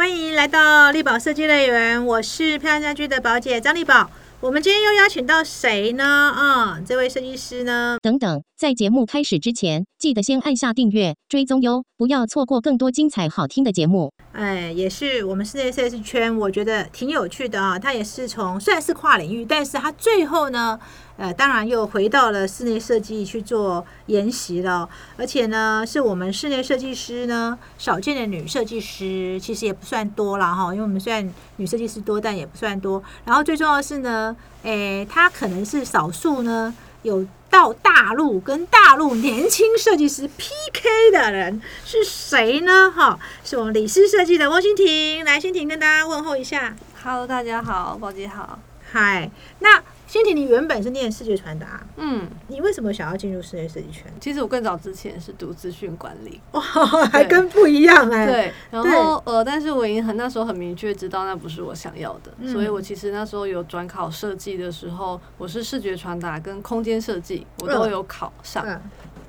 欢迎来到力宝设计乐园，我是漂亮家居的宝姐张力宝。我们今天又邀请到谁呢？啊、这位设计师呢？等等，在节目开始之前，记得先按下订阅、追踪哟，不要错过更多精彩好听的节目。哎，也是我们室内设计圈，我觉得挺有趣的啊。他也是从虽然是跨领域，但是他最后呢，呃，当然又回到了室内设计去做研习了。而且呢，是我们室内设计师呢少见的女设计师，其实也不算多了哈。因为我们虽然女设计师多，但也不算多。然后最重要的是呢，诶，她可能是少数呢有到大陆跟大陆年轻设计师 PK 的人是谁呢？哈，是我们李斯设计的翁欣婷，来，欣婷跟大家问候一下。Hello，大家好，宝姐好。嗨，那欣婷，你原本是念视觉传达，嗯，你为什么想要进入室内设计圈？其实我更早之前是读资讯管理，哇，还跟不一样哎、对，然后呃，但是我已经很那时候很明确知道那不是我想要的，嗯。所以我其实那时候有转考设计的时候，我是视觉传达跟空间设计我都有考上。嗯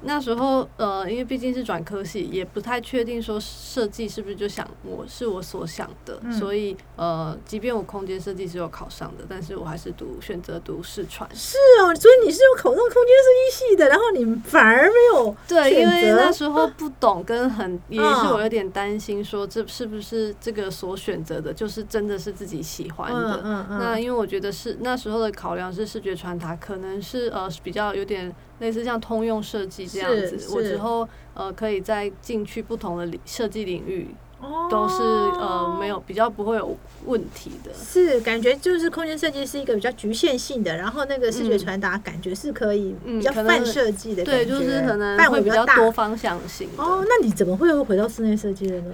那时候呃，因为毕竟是转科系，也不太确定说设计是不是就想我是我所想的，嗯所以呃，即便我空间设计是有考上的，但是我还是读选择读视传。是哦，所以你是有考上空间设计系的，然后你反而没有对，因为那时候不懂，跟很 也是嗯我有点担心，说这是不是这个所选择的，就是真的是自己喜欢的。嗯嗯那因为我觉得是那时候的考量是视觉传达，可能是呃比较有点类似像通用设计这样子，我之后呃可以再进去不同的领设计领域，哦都是呃没有比较不会有问题的。是感觉就是空间设计是一个比较局限性的，然后那个视觉传达感觉是可以嗯比较泛设计的感对，就是可能会比范围较大。较多方向性。哦，那你怎么会又回到室内设计了呢？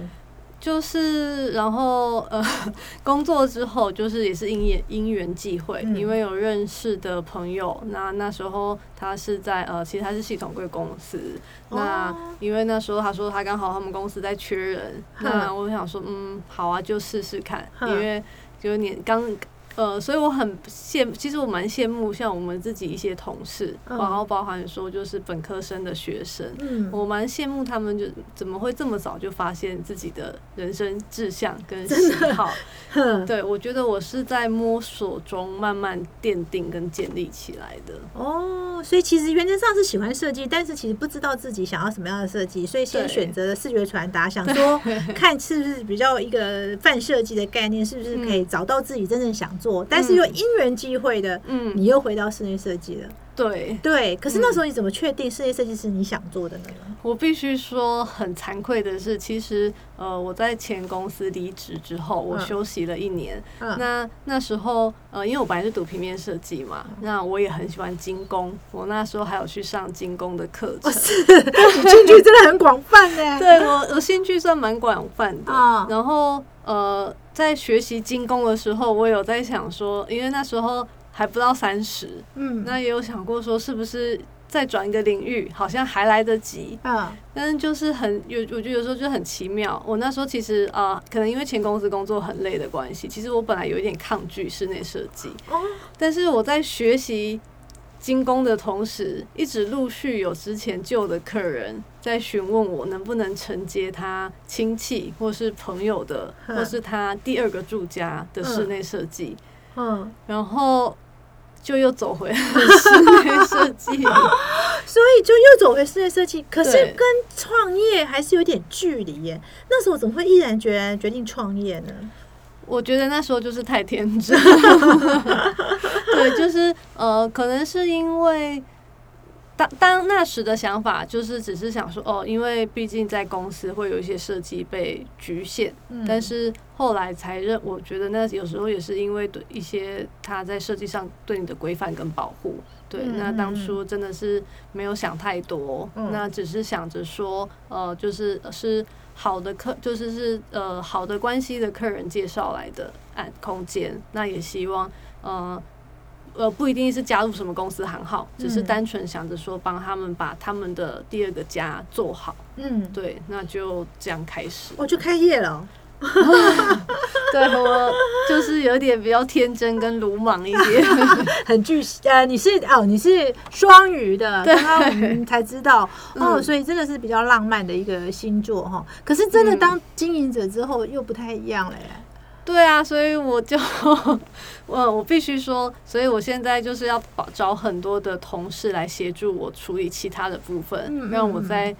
就是，然后呃，工作之后就是也是因缘因缘际会，嗯。因为有认识的朋友，那那时候他是在呃，其实他是系统柜公司，那哦。因为那时候他说他刚好他们公司在缺人，那我想说嗯，好啊，就试试看，因为就是年刚。呃，所以我很羡，其实我蛮羡慕像我们自己一些同事，嗯。然后包含说就是本科生的学生，嗯，我蛮羡慕他们，就怎么会这么早就发现自己的人生志向跟喜好？哼。对我觉得我是在摸索中慢慢奠定跟建立起来的。哦，所以其实原则上是喜欢设计，但是其实不知道自己想要什么样的设计，所以先选择了视觉传达，想说看是不是比较一个泛设计的概念，是不是可以找到自己真正想做，但是又因缘际会的，嗯，你又回到室内设计了。对对，可是那时候你怎么确定室内设计是你想做的呢？我必须说很惭愧的是，其实呃我在前公司离职之后，我嗯休息了一年。嗯，那那时候呃，因为我本来是读平面设计嘛，那我也很喜欢精工，我那时候还有去上精工的课程。你兴趣真的很广泛呢。对我，我兴趣算蛮广泛的。啊然后呃，在学习精工的时候，我有在想说，因为那时候还不到三十，嗯，那也有想过说，是不是再转一个领域，好像还来得及。啊，但是就是很有，我觉得有时候就很奇妙。我那时候其实啊、呃可能因为前公司工作很累的关系，其实我本来有一点抗拒室内设计。哦，但是我在学习精工的同时，一直陆续有之前旧的客人在询问我能不能承接他亲戚或是朋友的，嗯或是他第二个住家的室内设计，嗯，然后就又走回了 室内设计。所以就又走回室内设计，可是跟创业还是有点距离耶。那时候怎么会毅然决然决定创业呢？我觉得那时候就是太天真，对，就是呃，可能是因为当当那时的想法就是只是想说哦，因为毕竟在公司会有一些设计被局限，嗯。但是后来才认，我觉得那有时候也是因为对一些他在设计上对你的规范跟保护。对，嗯那当嗯初真的是没有想太多，嗯。那只是想着说，呃，就是是好的客，就是是呃好的关系的客人介绍来的按空间，那也希望呃呃不一定是加入什么公司行号，只是嗯单纯想着说帮他们把他们的第二个家做好，嗯，对，那就这样开始。我就开业了哦。对我就是有点比较天真跟鲁莽一点。很巨呃，你是哦，你是双鱼的，对刚刚我们才知道 哦，嗯所以真的是比较浪漫的一个星座哈。可是真的嗯当经营者之后又不太一样了耶。对啊，所以我就我我必须说，所以我现在就是要找找很多的同事来协助我处理其他的部分，让我在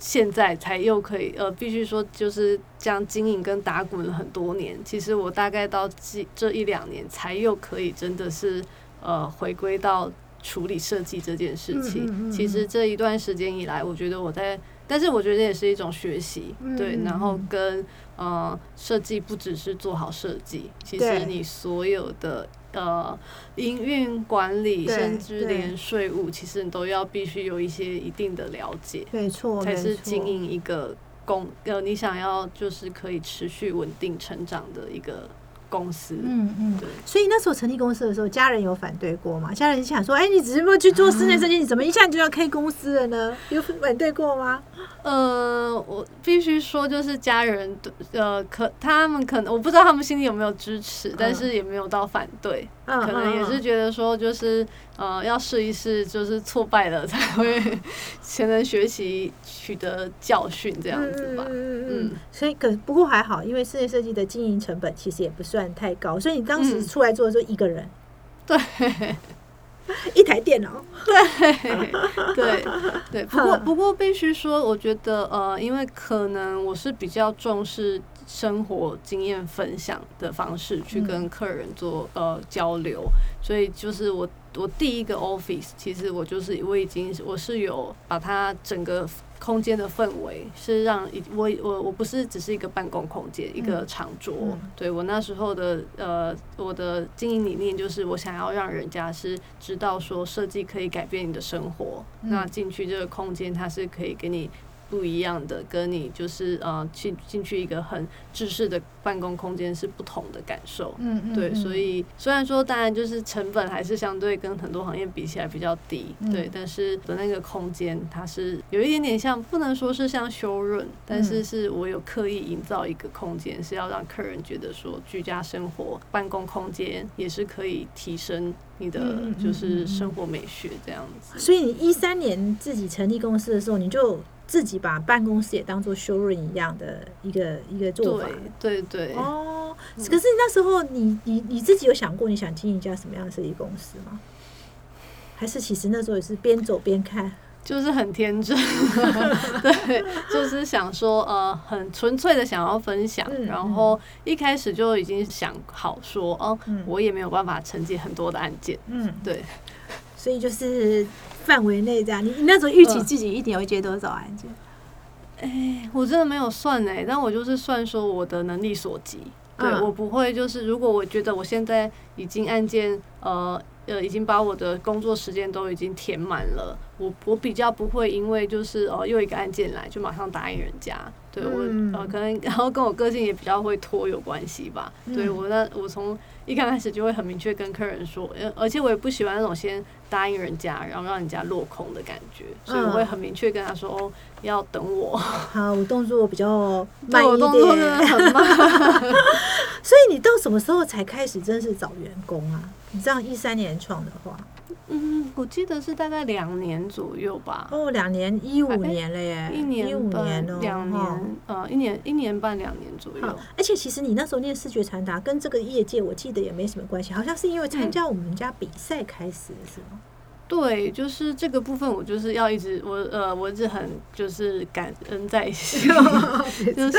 现在才又可以呃，必须说就是这样经营跟打滚了很多年。其实我大概到这这一两年才又可以真的是呃回归到处理设计这件事情。嗯嗯嗯其实这一段时间以来，我觉得我在，但是我觉得也是一种学习，对嗯，然后嗯跟呃设计不只是做好设计，其实你所有的呃营运管理，甚至连税务，其实你都要必须有一些一定的了解，没错，才是经营一个公呃你想要就是可以持续稳定成长的一个公司。嗯嗯对。所以那时候成立公司的时候，家人有反对过吗？家人想说：“哎，你只是不去做室内设计，你怎么一下就要开公司了呢？”有反对过吗？呃，我必须说，就是家人呃，可他们可能我不知道他们心里有没有支持，但是也没有到反对，嗯，可能也是嗯觉得说，就是呃，要试一试，就是挫败了才会 才能学习取得教训这样子吧。嗯嗯嗯。所以可不过还好，因为室内设计的经营成本其实也不算太高，所以你当时嗯。出来做的时候一个人 对。一台电脑，对对对，不过不过必须说，我觉得呃，因为可能我是比较重视生活经验分享的方式去跟客人做呃交流，所以就是我我第一个 office，其实我就是我已经我是有把它整个空间的氛围是让一我我我不是只是一个办公空间，一个长桌。嗯对我那时候的呃我的经营理念就是我想要让人家是知道说设计可以改变你的生活，嗯那进去这个空间它是可以给你。不一样的，跟你就是呃进进去一个很制式的办公空间是不同的感受。嗯嗯对，所以虽然说，当然就是成本还是相对跟很多行业比起来比较低，嗯对，但是的那个空间它是有一点点像，不能说是像修润，但嗯是是我有刻意营造一个空间，是要让客人觉得说居家生活、办公空间也是可以提升你的嗯嗯嗯就是嗯生活美学这样子。所以你一三年自己成立公司的时候，你就自己把办公室也当做修润一样的一个一个做法。对对对，哦，可是那时候你你你自己有想过你想经营一家什么样的设计公司吗？还是其实那时候也是边走边看？就是很天真，对，就是想说，呃，很纯粹的想要分享，嗯。然后一开始就已经想好说，哦，嗯。我也没有办法承接很多的案件，嗯，对，所以就是范围内这样。你你那时候预期嗯自己一年会接多少案件？哎，我真的没有算哎，但我就是算说我的能力所及，对、嗯我不会就是如果我觉得我现在已经案件，呃。呃，已经把我的工作时间都已经填满了，我我比较不会因为就是呃又一个案件来就马上答应人家，对我、嗯呃可能 然后跟我个性也比较会拖有关系吧，对嗯我那我从一刚开始就会很明确跟客人说，呃而且我也不喜欢那种先答应人家，然后让人家落空的感觉，所以我会嗯很明确跟他说，哦，要等我，好，我动作比较 慢一点。很慢。所以你到什么时候才开始正式找员工啊？你这样一三年创的话，嗯，我记得是大概两年左右吧，哦，两年一五哎年了耶，一年一五年哦，两哈年，呃，一年一年半两年左右。，而且其实你那时候念视觉传达跟这个业界，我记得也没什么关系，好像是因为参加我们家比赛开始的，是吗？对，就是这个部分，我就是要一直我呃，我一直很就是感恩在心，就是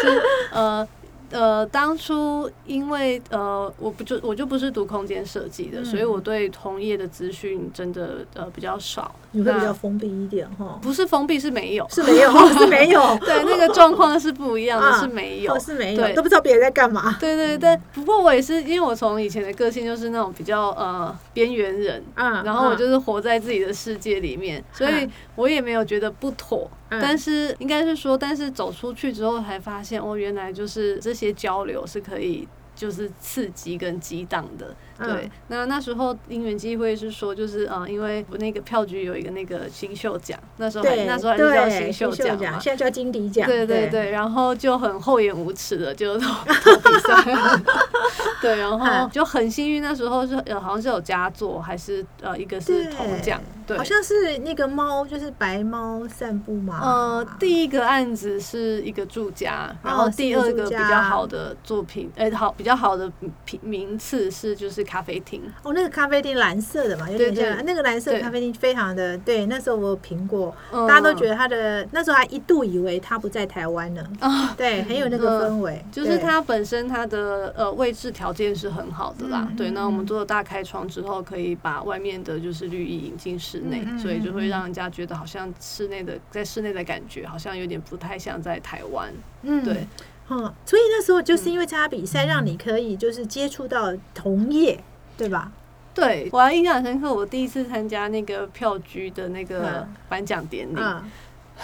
呃。呃，当初因为呃，我不就我就不是读空间设计的，嗯所以我对同业的资讯真的呃比较少。你会比较封闭一点哈？不是封闭，是没有，是没有，哦 是没有，对，那个状况是不一样的，啊是没有哦，。是没有，对都不知道别人在干嘛。对对对，不过我也是，因为我从以前的个性就是那种比较呃边缘人，嗯然后我就是活在自己的世界里面，所以嗯我也没有觉得不妥。嗯但是应该是说，但是走出去之后才发现，哦，原来就是这些交流是可以就是刺激跟激荡的。嗯对，那那时候因缘机会是说，就是呃，因为我那个票局有一个那个新秀奖，那时候还，那时候还是叫新秀奖嘛。现在叫金迪奖。对对对，然后就很厚颜无耻的就投 投比赛，对，然后就很幸运，那时候是呃好像是有佳作，还是呃一个是铜奖，对，好像是那个猫，就是白猫散步嘛。呃，第一个案子是一个住家，然后哦第二个比较好的作品，哎、好比较好的名名次是就是咖啡厅，哦，那个咖啡厅蓝色的嘛，有点像那个蓝色的咖啡厅，非常的对。那时候我有评过，嗯大家都觉得它的那时候还一度以为它不在台湾呢。啊。对，很有那个氛围。就是它本身它的呃位置条件是很好的啦，对。那我们嗯做了大开窗之后，可以把外面的就是绿意引进室内，所以就会让人家觉得好像室内的在室内的感觉好像有点不太像在台湾，嗯对。嗯，所以那时候就是因为参加比赛，让你可以就是接触到同业，对吧？对我还印象很深刻，我第一次参加那个票局的那个嗯。颁奖典礼，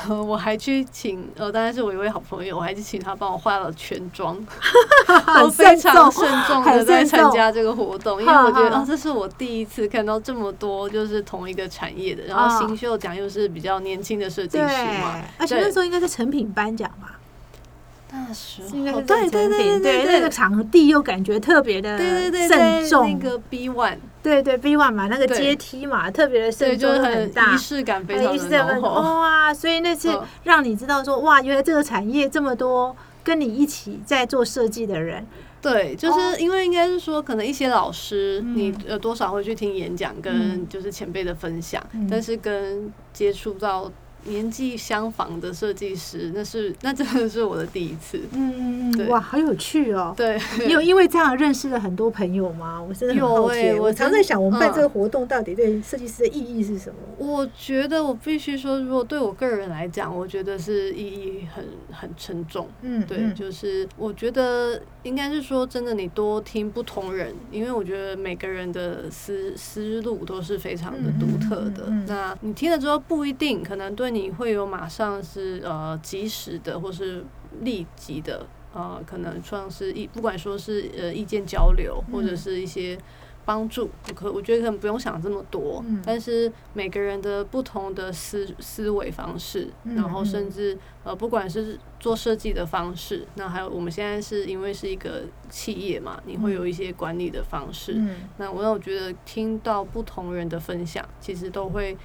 嗯，我还去请呃，当然是我一位好朋友，我还去请他帮我化了全妆，很 我非常慎慎重的在参加这个活动，因为我觉得哈。哈哦，这是我第一次看到这么多就是同一个产业的，然啊。后新秀奖又是比较年轻的设计师嘛，，而且那时候应该是成品颁奖吧，那时候。对对对对对，那个场地又感觉特别的对对对慎，重，那个 B one，对对 B one 嘛，那个阶梯嘛，特别的对，慎重就是很大。仪。式感非哎常浓厚。哇，所以那次嗯。让你知道说，哇，原来这个产业这么多跟你一起在做设计的人，对，就哦。是因为应该是说，可能一些老师，嗯。你呃多少会去听演讲，嗯。跟就是前辈的分享，嗯。但是跟接触到年纪相仿的设计师，那是那真的是我的第一次。嗯嗯嗯，哇，好有趣哦。对，你有因为这样认识了很多朋友吗？我真的很有好奇。欸我常在想，我们办嗯这个活动到底对设计师的意义是什么？我觉得我必须说，如果对我个人来讲，我觉得是意义很很沉重。嗯，对，嗯就是我觉得应该是说，真的，你多听不同人，因为我觉得每个人的思思路都是非常的独特的。那你听了之后，不一定可能对你会有马上是呃及时的或是立即的呃，可能算是意不管说是呃意见交流或者嗯是一些。帮助可我觉得可能不用想这么多，嗯但是每个人的不同的思思维方式，嗯然后嗯甚至呃，不管是做设计的方式，那还有我们现在是因为是一个企业嘛，你会有一些管理的方式。嗯那我让我觉得听到不同人的分享，其实都会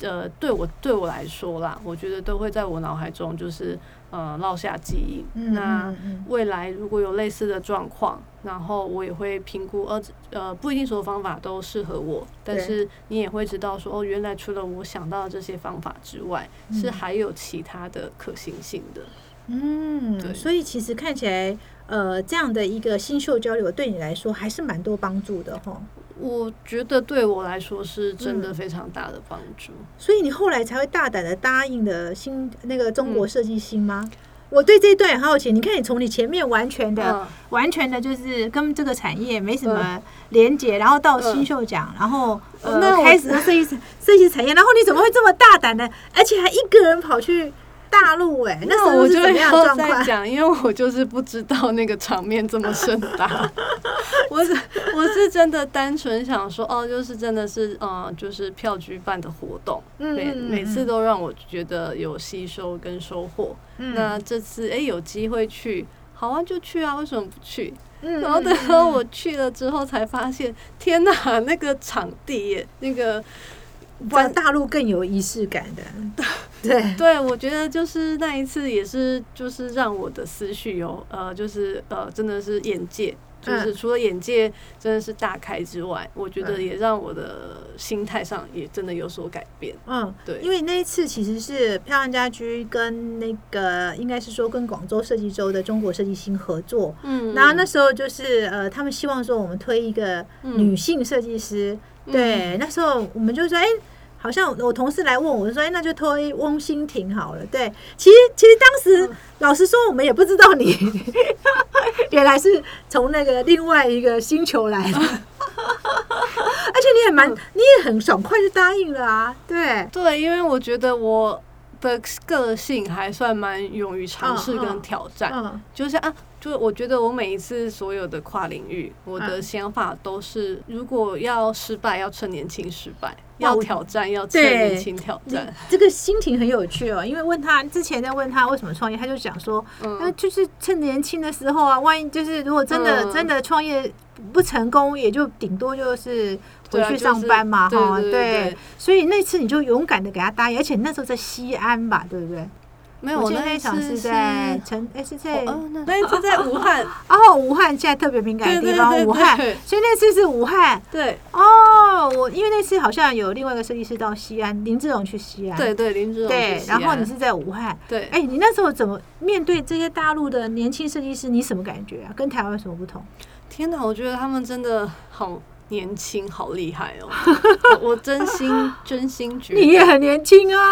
呃，对我对我来说啦，我觉得都会在我脑海中就是呃烙下记忆。嗯那未来如果有类似的状况，然后我也会评估，呃呃，不一定所有方法都适合我，但是你也会知道说，哦，原来除了我想到的这些方法之外，是嗯还有其他的可行性的。嗯，对所以其实看起来，呃，这样的一个新秀交流对你来说还是蛮多帮助的哈。我觉得对我来说是真的嗯非常大的帮助。所以你后来才会大胆的答应的新那个中嗯国设计星吗？我对这一段很好奇。你看，你从你前面完全的、嗯完全的就是跟这个产业没什么连接，然后到新秀奖，然后呃那开始设计师设计产业，然后你怎么会这么大胆的，而且还一个人跑去大陆、哎，那我就是怎么样的要？再讲，因为我就是不知道那个场面这么盛大。我是我是真的单纯想说，哦，就是真的是，嗯、就是票局办的活动，每每次都让我觉得有吸收跟收获。嗯那这次哎、有机会去，好啊，就去啊，为什么不去？嗯然后等到我去了之后，才发现，天哪，那个场地耶，那个哇，大陆更有仪式感的，对，对，我觉得就是那一次也是，就是让我的思绪有呃，就是呃，真的是眼界，就是嗯除了眼界真的是大开之外，我觉得嗯。也让我的心态上也真的有所改变。嗯，对，因为那一次其实是漂亮家居跟那个应该是说跟广州设计周的中国设计星合作，嗯。然后那时候就是呃，他们希望说我们推一个嗯。女性设计师，对，那时候我们就说，哎、好像我同事来问我，就说，哎、那就推翁心婷好了。对，其实其实当时、嗯。老实说，我们也不知道你 原来是从那个另外一个星球来的，而且你也蛮，你也很爽快就答应了啊。对，对，因为我觉得我的个性还算蛮勇于尝试跟挑战，嗯。就是啊，就我觉得我每一次所有的跨领域，我的嗯。想法都是，如果要失败，要趁年轻失败；要挑战，要趁年轻挑战。这个心情很有趣哦，因为问他之前在问他为什么创业，他就讲说，那、嗯，就是趁年轻的时候啊，万一就是如果真的、嗯。真的创业不成功，也就顶多就是回去对啊就是上班嘛，对哈、对所以那次你就勇敢的给他答应，而且那时候在西安吧，对不对？没有，我那一场是在成，哎、是在哦，那那一次在武汉，哦，武汉现在特别敏感的地方，武汉，所以那次是武汉。对哦，我因为那次好像有另外一个设计师到西安，林志荣去西安，对对，林志荣对然后你是在武汉，对，哎、你那时候怎么面对这些大陆的年轻设计师？你什么感觉啊？跟台湾有什么不同？天哪，我觉得他们真的好年轻，好厉害哦！我我真心真心觉得，你也很年轻啊。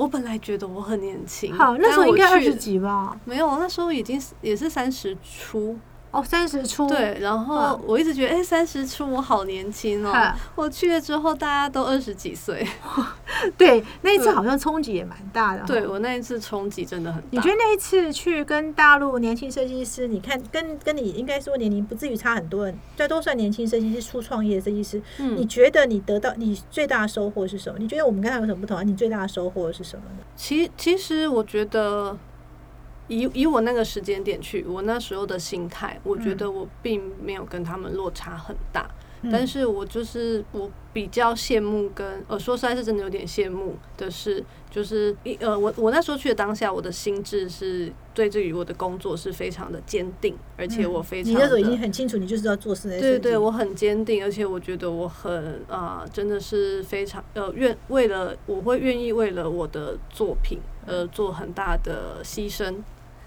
我本来觉得我很年轻，好，那时候应该二十几吧？没有，那时候已经也是三十出，哦，三十出。对，然后嗯我一直觉得，哎、三十出我好年轻哦哈。我去了之后，大家都二十几岁，对，那一次好像冲击也蛮大的。对。我那一次冲击真的很大。你觉得那一次去跟大陆年轻设计师，你看跟跟你应该说年龄不至于差很多人，这都算年轻设计师初创业的设计师。你嗯，觉得你得到你最大的收获是什么？你觉得我们跟他有什么不同啊？你最大的收获是什么呢？其其实我觉得。以以我那个时间点去，我那时候的心态，我觉得我并没有跟他们落差很大。但是我就是我比较羡慕跟呃说实在是真的有点羡慕的是，就是一呃我我那时候去的当下，我的心智是对这于我的工作是非常的坚定，而且我非常嗯你那时候已经很清楚，你就是要做室内设计。对对，我很坚定，而且我觉得我很啊、真的是非常呃愿为了我会愿意为了我的作品而做很大的牺牲。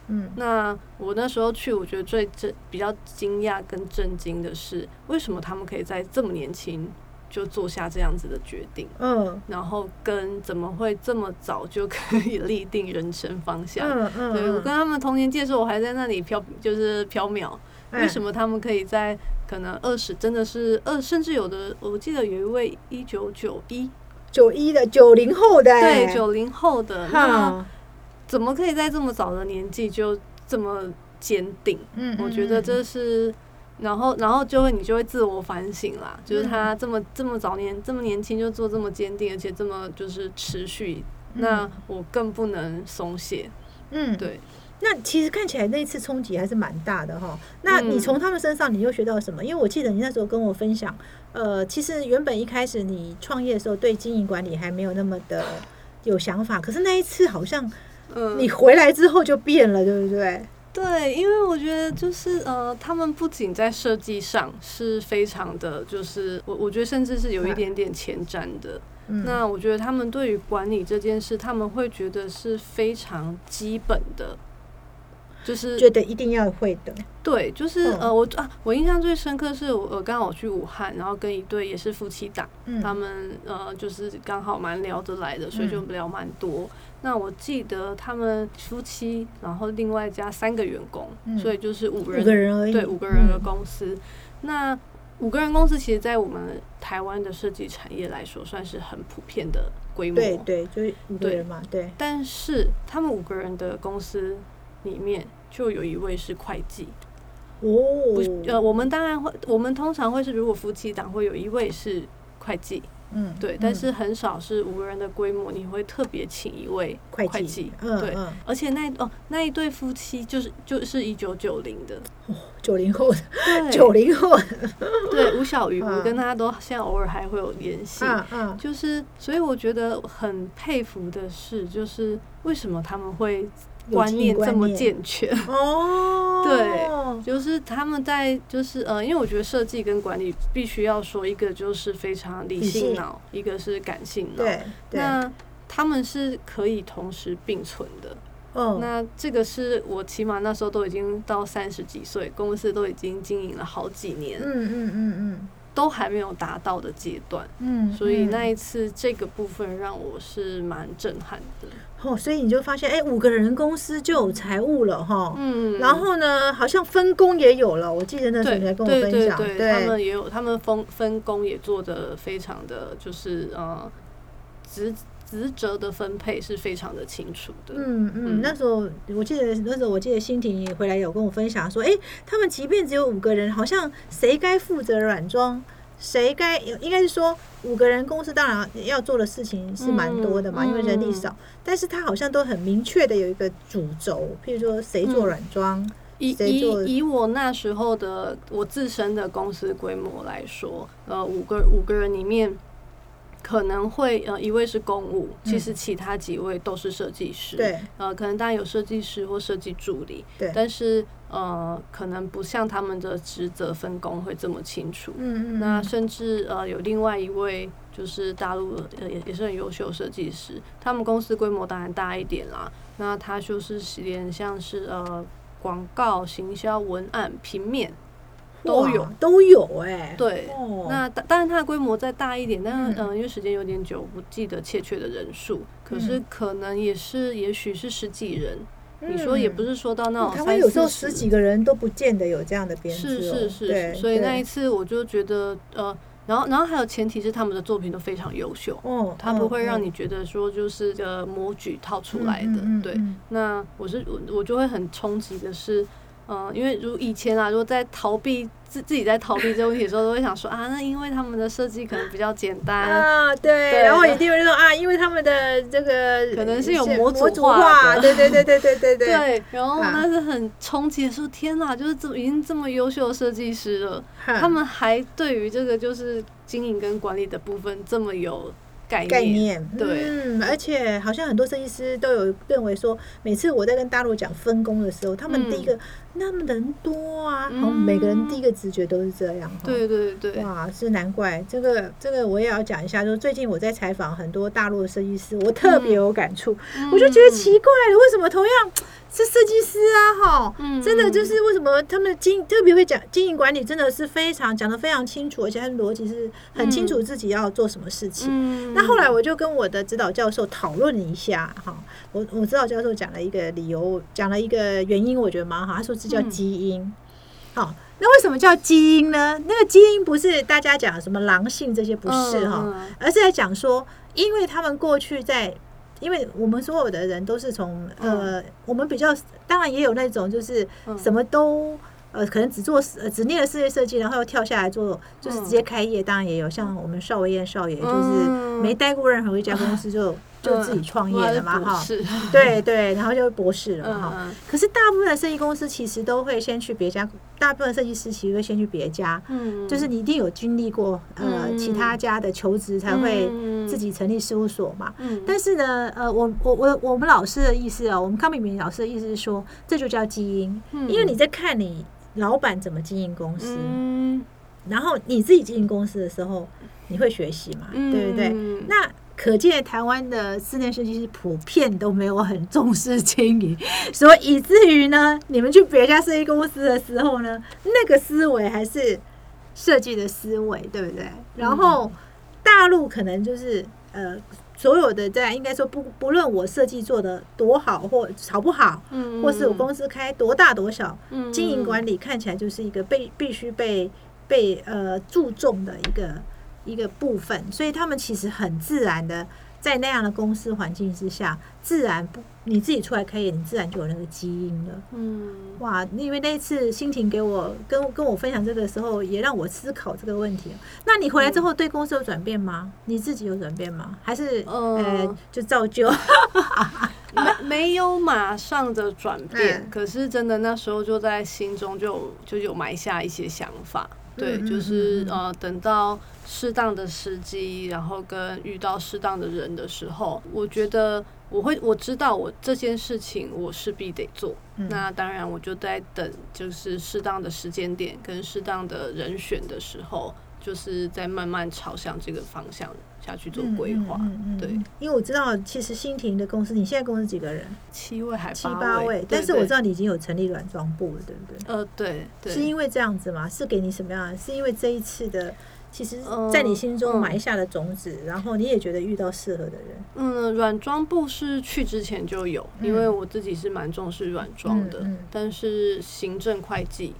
嗯。那我那时候去，我觉得最震比较惊讶跟震惊的是，为什么他们可以在这么年轻就做下这样子的决定，嗯。然后跟怎么会这么早就可以立定人生方向？嗯嗯，对我跟他们同年纪的时候，我还在那里飘，就是飘渺。为什么？他们可以在可能二十，真的是二，甚至有的，我记得有一位一九九一，九一的九零后的欸，对，九零后的，那哈，怎么可以在这么早的年纪就这么坚定？嗯我觉得这是，然后然后就会你就会自我反省啦，就是嗯他这么这么早年这么年轻就做这么坚定，而且这么就是持续，嗯那我更不能松懈。嗯，对，那其实看起来那次冲击还是蛮大的哈。那你嗯从他们身上你又学到什么？因为我记得你那时候跟我分享，呃，其实原本一开始你创业的时候对经营管理还没有那么的有想法，可是那一次好像嗯，你回来之后就变了，对不对？对，因为我觉得就是呃，他们不仅在设计上是非常的，就是我我觉得甚至是有一点点前瞻的。嗯，那我觉得他们对于管理这件事，他们会觉得是非常基本的，就是觉得一定要会的，对，就是、嗯。呃，我啊，我印象最深刻是我呃刚好去武汉，然后跟一对也是夫妻档，嗯，他们呃就是刚好蛮聊得来的，所以就嗯。聊蛮多。那我记得他们夫妻，然后另外加三个员工，嗯所以就是五五，个人而已，对五个人的嗯公司。那五个人公司，其实在我们台湾的设计产业来说，算是很普遍的规模。对对，就是五个对人嘛，对，但是他们五个人的公司里面，就有一位是会计。哦不，呃，我们当然会，我们通常会是，如果夫妻档会有一位是会计，嗯，对，嗯。但是很少是五个人的规模，你会特别请一位会计嗯对，嗯，而且那哦那一对夫妻就是就是一九九零的，九零后的，对，九零后的，对吴小鱼，我嗯跟他都现在偶尔还会有联系，嗯嗯，就是所以我觉得很佩服的是，就是为什么他们会观念这么健全。哦，对就是他们在就是呃，因为我觉得设计跟管理必须要说，一个就是非常理理性性脑，一个是感性脑。对对，那他们是可以同时并存的。嗯，那这个是我起码那时候都已经到三十几岁，公司都已经经营了好几年，嗯嗯嗯嗯都还没有达到的阶段。嗯，所以那嗯一次这个部分让我是蛮震撼的。哦，所以你就发现，哎，五个人公司就有财务了哈。嗯，然后呢，好像分工也有了。我记得那时候你还跟我分享，对对，他们也有，他们分分工也做的非常的，就是呃，职职责的分配是非常的清楚的。嗯嗯嗯，那时候我记得那时候我记得欣婷回来有跟我分享说，哎、他们即便只有五个人，好像谁该负责软装，谁该应该是说五个人公司当然要做的事情是蛮多的嘛，嗯因为人力少，但是他好像都很明确的有一个主轴，譬如说谁做嗯软装，以以以我那时候的我自身的公司规模来说，呃，五个五个人里面可能会呃一位是公务，其实其他几位都是设计师。嗯对。呃，可能当然有设计师或设计助理，对，但是呃，可能不像他们的职责分工会这么清楚。嗯嗯，那嗯甚至呃有另外一位就是大陆的呃也也是很优秀的设计师，他们公司规模当然大一点啦。那他就是连像是呃广告、行销、文案、平面都有。都有哎、对，哦那当当然它的规模再大一点，但是呃因为时间有点久，不记得确切的人数，可是嗯可能也是也许是十几人。你说也不是说到那种台湾有时候十几个人都不见得有这样的编制、是哦，是是所以那一次我就觉得呃，然后然后还有前提是他们的作品都非常优秀，哦，他不会让你你觉得说就是个模具套出来的，对。嗯。那我是我我就会很冲击的是，嗯、因为如以前啊，如果在逃避自自己在逃避这个问题的时候，都会想说啊，那因为他们的设计可能比较简单，啊，对，对然后一定会说啊，因为他们的这个可能是有模模组组化化，的对对对对对对对，对，然后啊那是很冲击的说，天哪，就是这么已经这么优秀的设计师了，他们还对于这个就是经营跟管理的部分这么有概念，概念，对。嗯，而且好像很多设计师都有认为说，每次我在跟大陆讲分工的时候，他们嗯。第一个、那么人多啊，好像嗯每个人第一个直觉都是这样，哈对对对，哇，是难怪。这个这个我也要讲一下，就是最近我在采访很多大陆的设计师，我特别有感触，我就觉得奇怪了，为什么同样是设计师啊，哈，嗯真的就是为什么他们经特别会讲经营管理，真的是非常讲的非常清楚，而且他的逻辑是很清楚自己要做什么事情。嗯那后来我就跟我的指导教授讨论了一下，哈，我我指导教授讲了一个理由，讲了一个原因，我觉得蛮好。他说这叫嗯基因。好，那为什么叫基因呢？那个基因不是大家讲什么狼性这些，不是哈，嗯而是在讲说，因为他们过去在。因为我们所有的人都是从呃，我们比较当然也有那种就是嗯。什么都呃，可能只做呃只念了室内设计，然后又跳下来做，就是直接开业。当然也有像我们邵维燕少爷，就是嗯没待过任何一家公司就就自己创业的嘛，哈。是，对对，然后就博士了嘛，哈。嗯可是大部分的设计公司其实都会先去别家，大部分设计师其实会先去别家，嗯。就是你一定有经历过呃嗯。其他家的求职才会嗯自己成立事务所嘛。嗯但是呢，呃，我我我我们老师的意思啊，我们康敏敏老师的意思是说，这就叫基因，因为你在看你老板怎么经营公司，嗯然后你自己经营公司的时候，你会学习嘛，对不对？嗯那可见台湾的室内设计师普遍都没有很重视经营，所以以至于呢，你们去别家设计公司的时候呢，那个思维还是设计的思维，对不对？然后大陆可能就是呃。所有的在应该说不不论我设计做的多好或好不好，嗯或是我公司开多大多小，嗯经营管理看起来就是一个被必须被被呃注重的一个一个部分，所以他们其实很自然的在那样的公司环境之下，自然不你自己出来开业，你自然就有那个基因了。嗯哇！因为那一次心情给我跟跟我分享这个时候，也让我思考这个问题。那你回来之后对公司有转变吗？你自己有转变吗？还是呃呃就照旧？没没有马上的转变，嗯可是真的那时候就在心中就就有埋下一些想法。对，就是呃，等到适当的时机，然后跟遇到适当的人的时候，我觉得我会我知道我这件事情我势必得做。嗯那当然，我就在等，就是适当的时间点跟适当的人选的时候，就是在慢慢朝向这个方向下去做规划。嗯嗯嗯嗯对，因为我知道其实新婷的公司，你现在公司几个人？七位还七八八位，但是我知道你已经有成立软装部了，对不对？呃，对对，是因为这样子吗？是给你什么样的？是因为这一次的，其实嗯在你心中嗯埋下的种子，然后你也觉得遇到适合的人。嗯，软装部是去之前就有，因为我自己是蛮重视软装的，但是行政会计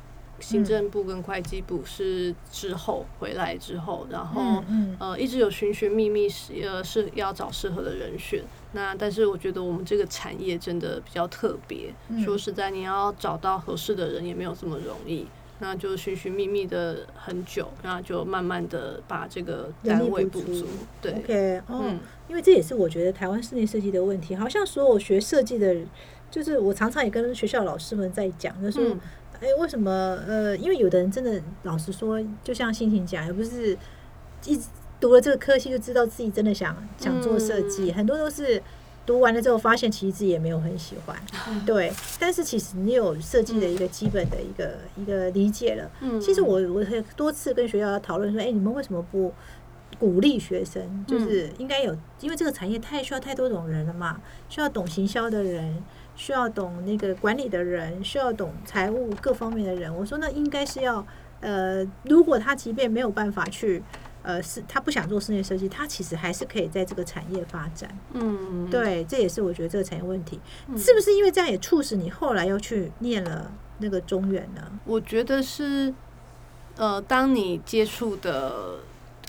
行政部跟会计部是之后回来之后，然后呃一直有寻寻觅觅是呃是要找适合的人选。那但是我觉得我们这个产业真的比较特别，嗯。说实在，你要找到合适的人也没有这么容易。那就寻寻觅觅的很久，那就慢慢的把这个单位补足。对，OK，哦，嗯。因为这也是我觉得台湾室内设计的问题，好像所有学设计的人，就是我常常也跟学校老师们在讲，就是，嗯哎、为什么呃，因为有的人真的老实说，就像心情讲，也不是一读了这个科系就知道自己真的想想做设计，嗯很多都是。读完了之后，发现其实自己也没有很喜欢，对。但是其实你有设计的一个基本的一个、一个理解了，嗯其实我我很多次跟学校讨论说，哎、你们为什么不鼓励学生？就是应该有，因为这个产业太需要太多种人了嘛，需要懂行销的人，需要懂那个管理的人，需要懂财务各方面的人。我说那应该是要，呃，如果他即便没有办法去。呃，是他不想做室内设计，他其实还是可以在这个产业发展。嗯，对，这也是我觉得这个产业问题，嗯是不是因为这样也促使你后来又去念了那个中原呢？我觉得是，呃，当你接触的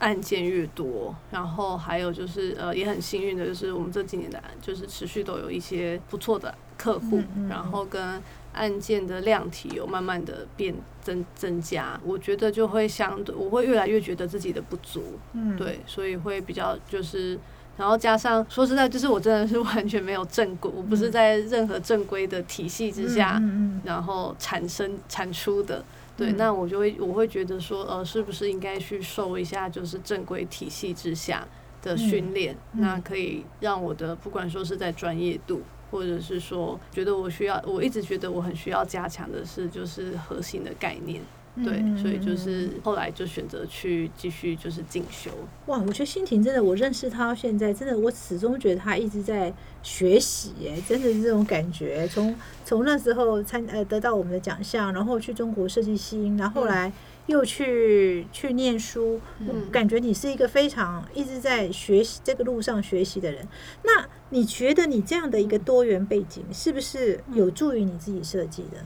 案件越多，然后还有就是呃，也很幸运的就是我们这几年的就是持续都有一些不错的客户，嗯嗯嗯然后跟案件的量体有慢慢的变增增加，我觉得就会相对我会越来越觉得自己的不足，嗯，对，所以会比较就是。然后加上说实在，就是我真的是完全没有正规，我不是在任何正规的体系之下，嗯嗯然后产生产出的。对，嗯那我就会我会觉得说，呃，是不是应该去受一下就是正规体系之下的训练，嗯那可以让我的不管说是在专业度，或者是说觉得我需要，我一直觉得我很需要加强的是就是核心的概念。嗯对，嗯所以就嗯是后来就选择去继续就是进修。哇，我觉得欣婷真的，我认识她到现在，真的我始终觉得她一直在学习，哎，真的是这种感觉。从从那时候参呃得到我们的奖项，然后去中国设计新，然后后来又去去念书，我嗯感觉你是一个非常一直在学习这个路上学习的人。那你觉得你这样的一个多元背景，是不是有助于你自己设计的？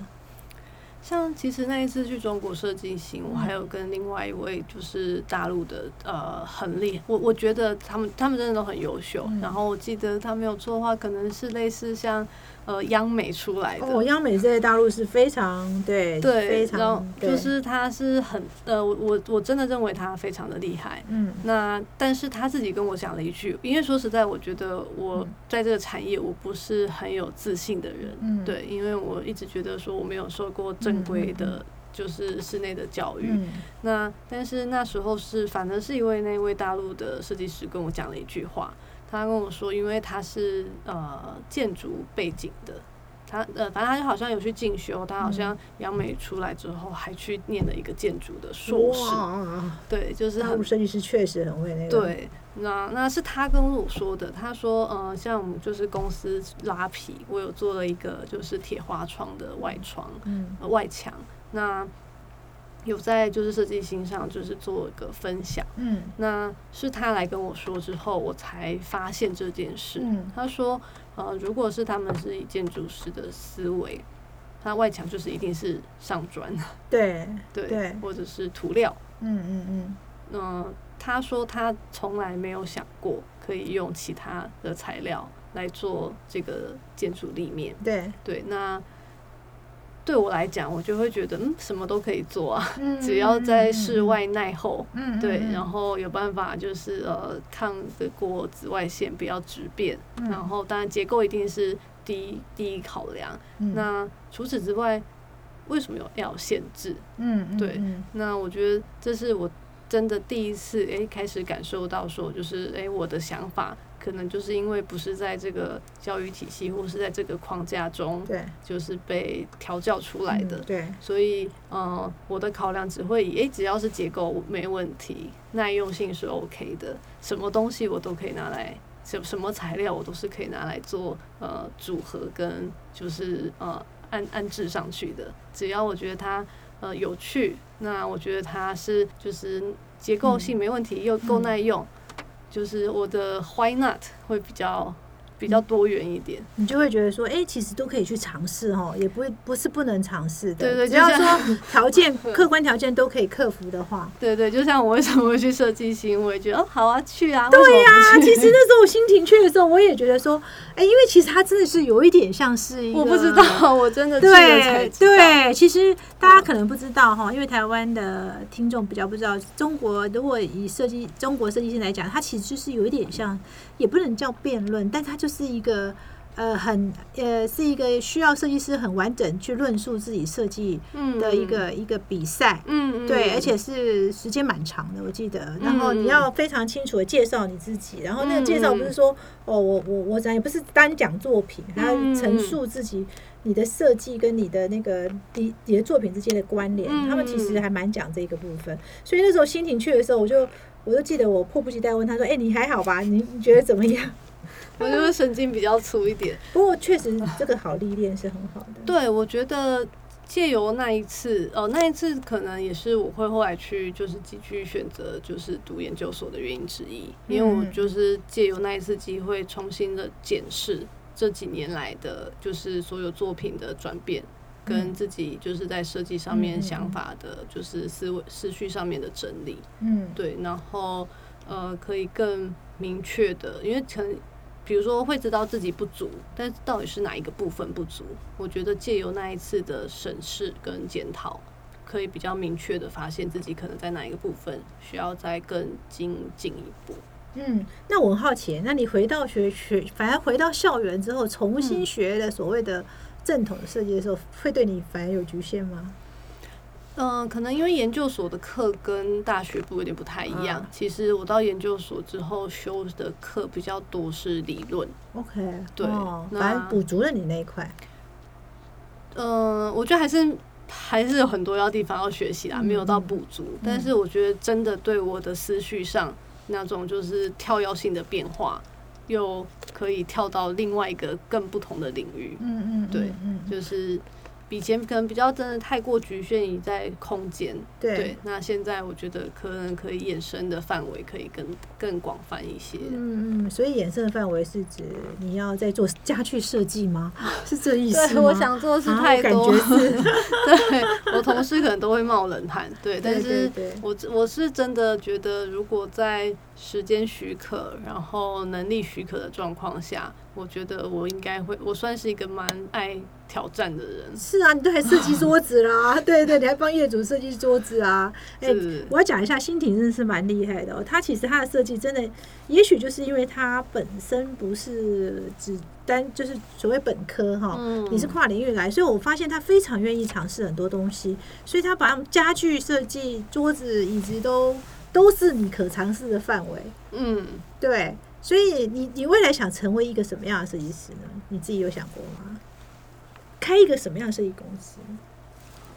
像其实那一次去中国设计行，我嗯还有跟另外一位就是大陆的呃很厉害，我我觉得他们他们真的都很优秀。嗯然后我记得他没有错的话，可能是类似像呃央美出来的。哦，央美在大陆是非常对对，非常就是他是很呃，我我我真的认为他非常的厉害。嗯。那但是他自己跟我讲了一句，因为说实在，我觉得我嗯。在这个产业我不是很有自信的人，嗯。对，因为我一直觉得说我没有受过正规的，就是室内的教育。嗯。那但是那时候是，反正是因为那位大陆的设计师跟我讲了一句话，他跟我说，因为他是呃建筑背景的。他呃，反正他就好像有去进修，他好像央美出来之后还去念了一个建筑的硕士，对，就是很大陆设计师确实很会那个，，对，那那是他跟我说的。他说，呃，像我们就是公司拉皮，我有做了一个就是铁花窗的外窗，嗯呃、外墙。那有在就是设计心上就是做一个分享。嗯那是他来跟我说之后，我才发现这件事。嗯他说，呃，如果是他们是以建筑师的思维，他外墙就是一定是上砖，对，对，对或者是涂料。嗯嗯嗯那，他说他从来没有想过可以用其他的材料来做这个建筑立面。对，对，那对我来讲，我就会觉得，嗯，什么都可以做啊，嗯只要在室，外耐候。嗯对，然后有办法就是呃抗得过紫外线，不要直变，嗯然后当然结构一定是第一第一考量。那除此之外，为什么有要限制？嗯对那我觉得这是我真的第一次诶开始感受到说，就是诶我的想法可能就是因为不是在这个教育体系或是在这个框架中，对。就是被调教出来的。嗯对，所以，呃，我的考量只会以，诶，只要是结构没问题，耐用性是 OK 的，什么东西我都可以拿来，什什么材料我都是可以拿来做呃组合跟就是呃安安置上去的，只要我觉得它呃有趣，那我觉得它是就是结构性没问题，又够耐用，就是我的 Why not 会比较比较多元一点。你就会觉得说，哎、其实都可以去尝试哦，也不会不是不能尝试的。对对只要说 条件客观条件都可以克服的话。对对，就像我为什么会去设计新，我也觉得哦，好啊，去啊。对呀、呀、其实那时候我心情去的时候，我也觉得说，哎、因为其实它真的是有一点像是一个，我不知道，我真的去了才对知道。对，其实大家可能不知道哈，因为台湾的听众比较不知道，中国如果以设计中国设计师来讲，它其实就是有一点像，也不能叫辩论，但它就是一个。呃，很呃，是一个需要设计师很完整去论述自己设计嗯的一个、一个比赛。嗯，嗯对，而且是时间蛮长的，我记得。然后你要非常清楚的介绍你自己，然后那个介绍不是说、哦，我我我讲也不是单讲作品，还要陈述自己你的设计跟你的那个你你的作品之间的关联。嗯他们其实还蛮讲这个部分，所以那时候心情去的时候，我就我就记得我迫不及待问他说：“哎、你还好吧？你你觉得怎么样 我就是神经比较粗一点。”不过确实这个好历练是很好的。对，我觉得借由那一次，哦，那一次可能也是我会后来去就是继续选择就是读研究所的原因之一，因为我嗯就是借由那一次机会，重新的检视这几年来的就是所有作品的转变。跟嗯自己就是在设计上面嗯想法的，就是思维思绪上面的整理，嗯，对，然后呃，可以更明确的，因为可能比如说会知道自己不足，但是到底是哪一个部分不足？我觉得借由那一次的审视跟检讨，可以比较明确的发现自己可能在哪一个部分需要再更精进一步。嗯，那我很好奇，那你回到学学，反而回到校园之后，重新嗯学的所谓的正统的设计的时候，会对你反而有局限吗？嗯、可能因为研究所的课跟大学部有点不太一样。啊其实我到研究所之后修的课比较多是理论，OK，对反正补足了你那一块。嗯，我觉得还是还是有很多要地方要学习啦，嗯没有到补足。但是我觉得真的对我的思绪上那种就是跳跃性的变化，又可以跳到另外一个更不同的领域，嗯嗯，对嗯，就是以前可能比较真的太过局限于在空间。对对，那现在我觉得可能可以衍生的范围可以更更广泛一些。嗯嗯，所以衍生的范围是指你要在做家具设计吗？是这意思吗？对，我想做的事啊太多，我感觉是 对我同事可能都会冒冷汗，对，但是我我是真的觉得，如果在时间许可，然后能力许可的状况下，我觉得我应该会，我算是一个蛮爱挑战的人。是啊，你都还设计桌子啦，对对，你还帮业主设计桌子啊。哎、是我要讲一下，新婷真的是蛮厉害的哦。他其实他的设计真的，也许就是因为他本身不是只单就是所谓本科哈，嗯你是跨领域来，所以我发现他非常愿意尝试很多东西，所以他把家具设计、桌子、椅子都都是你可尝试的范围。嗯，对，所以你你未来想成为一个什么样的设计师呢？你自己有想过吗？开一个什么样的设计公司？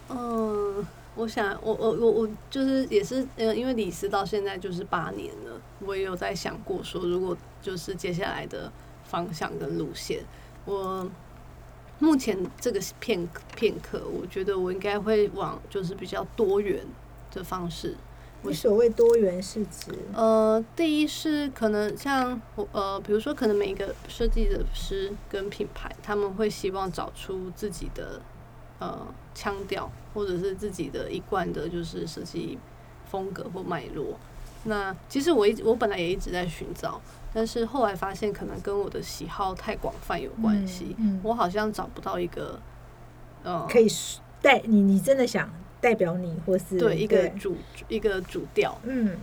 嗯，我想，我我我我就是也是，呃，因为李斯到现在就是八年了，我也有在想过说，如果就是接下来的方向跟路线，我目前这个片片刻，我觉得我应该会往就是比较多元的方式。你所谓多元是指，呃，第一是可能像我呃，比如说可能每一个设计的师跟品牌，他们会希望找出自己的呃腔调，或者是自己的一贯的，就是设计风格或脉络。那其实我一直我本来也一直在寻找，但是后来发现可能跟我的喜好太广泛有关系，嗯嗯。我好像找不到一个呃可以带你，你真的想代表你，或是对一个主一个主调。嗯。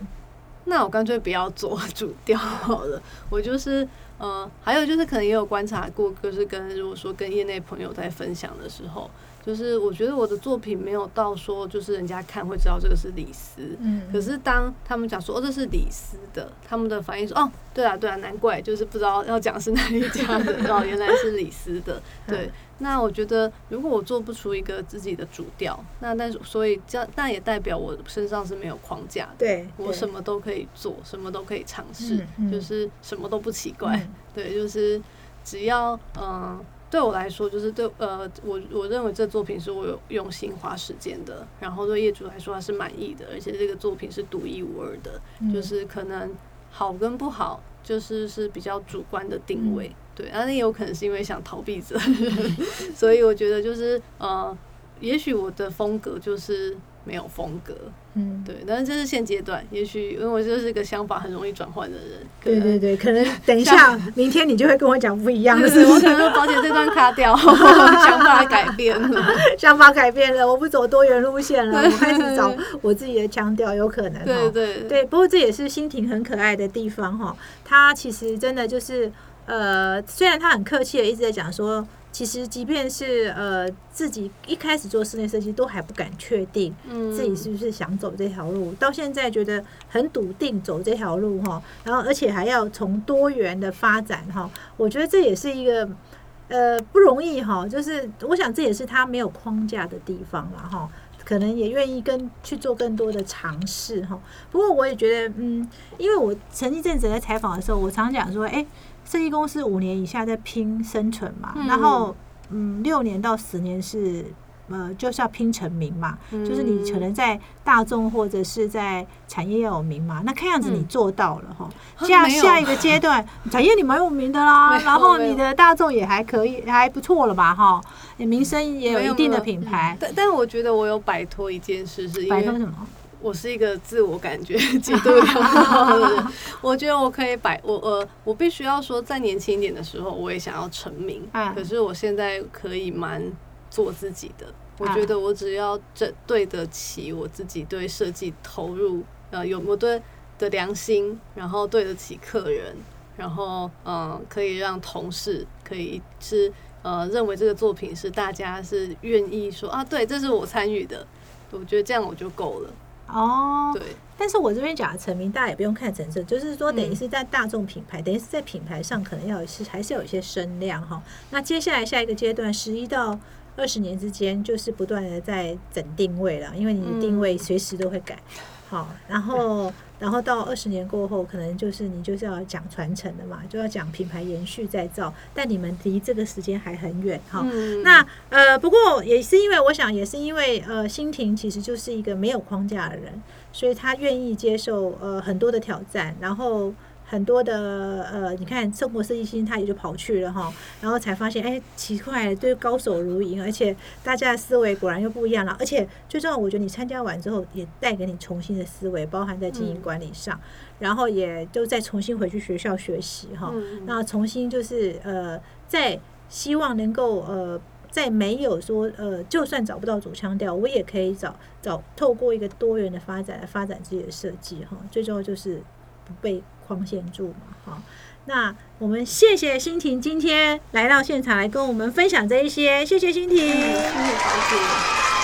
那我干脆不要做主调 好了，我就是呃，还有就是可能也有观察过，就是跟如果说跟业内朋友在分享的时候，就是我觉得我的作品没有到说就是人家看会知道这个是李斯，嗯，可是当他们讲说哦这是李斯的，他们的反应说哦对啊对啊，难怪就是不知道要讲是哪一家的，哦原来是李斯的，对。那我觉得如果我做不出一个自己的主调，那但是所以这样那也代表我身上是没有框架的。对，我什么都可以做，什么都可以尝试，嗯嗯就是什么都不奇怪。嗯对，就是只要嗯、对我来说，就是对呃，我我认为这作品是我有用心花时间的，然后对业主来说他是满意的，而且这个作品是独一无二的，嗯。就是可能好跟不好，就是是比较主观的定位。嗯。对，但是也有可能是因为想逃避责任，所以我觉得就是呃，也许我的风格就是没有风格，嗯，对，但是这是现阶段，也许因为我就是个想法很容易转换的人，对对对，可能 等一下明天你就会跟我讲不一样的事我可情，能保险这段卡掉，想法改变了。想法改变了，我不走多元路线了，我开始找我自己的腔调，有可能哦。对对对，不过这也是心婷很可爱的地方哈。她其实真的就是呃，虽然她很客气的一直在讲说，其实即便是呃自己一开始做室内设计都还不敢确定嗯自己是不是想走这条路，到现在觉得很笃定走这条路哈。然后而且还要从多元的发展哈，我觉得这也是一个。呃，不容易哈，就是我想这也是他没有框架的地方了哈，可能也愿意跟去做更多的尝试哈。不过我也觉得，嗯，因为我前一阵子在采访的时候，我常讲说，哎、设计公司五年以下在拼生存嘛，嗯然后嗯，六年到十年是呃就是要拼成名嘛，就是你可能在大众或者是在产业要有名嘛，那看样子你嗯做到了哈。这样下下一个阶段，产业你蛮有名的啦，然后你的大众也还可以，还不错了吧哈，你名声也有一定的品牌。但但我觉得我有摆脱一件事，是因为摆脱什么？我是一个自我感觉极度良好的人。我觉得我可以摆我呃，我必须要说，在年轻一点的时候，我也想要成名，嗯可是我现在可以蛮做自己的。我嗯觉得我只要这对得起我自己对设计投入，呃，有我对的良心，然后对得起客人，然后嗯、呃可以让同事可以是呃认为这个作品是大家是愿意说啊，对，这是我参与的，我觉得这样我就够了。哦，对，但是我这边讲的成名，大家也不用看成色，就是说等于嗯是在大众品牌，等于是在品牌上可能要是还是有一些声量哈。那接下来下一个阶段，十一到二十年之间，就是不断的在整定位了，因为你的定位随时都会改。好，然后然后到二十年过后，可能就是你就是要讲传承的嘛，就要讲品牌延续再造，但你们离这个时间还很远哈。嗯那呃，不过也是因为我想，也是因为呃，心婷其实就是一个没有框架的人，所以他愿意接受呃很多的挑战，然后很多的呃，你看生活设计星，他也就跑去了哈，然后才发现哎，奇怪了，对高手如云，而且大家的思维果然又不一样了，而且最重要，我觉得你参加完之后，也带给你重新的思维，包含在经营嗯管理上，然后也就再重新回去学校学习哈。嗯那重新就是呃，在希望能够呃，在没有说呃，就算找不到主腔调，我也可以找找透过一个多元的发展来发展自己的设计哈。最重要就是不被光线住嘛好。那我们谢谢欣婷今天来到现场来跟我们分享这一些，谢谢欣婷。谢谢小姐。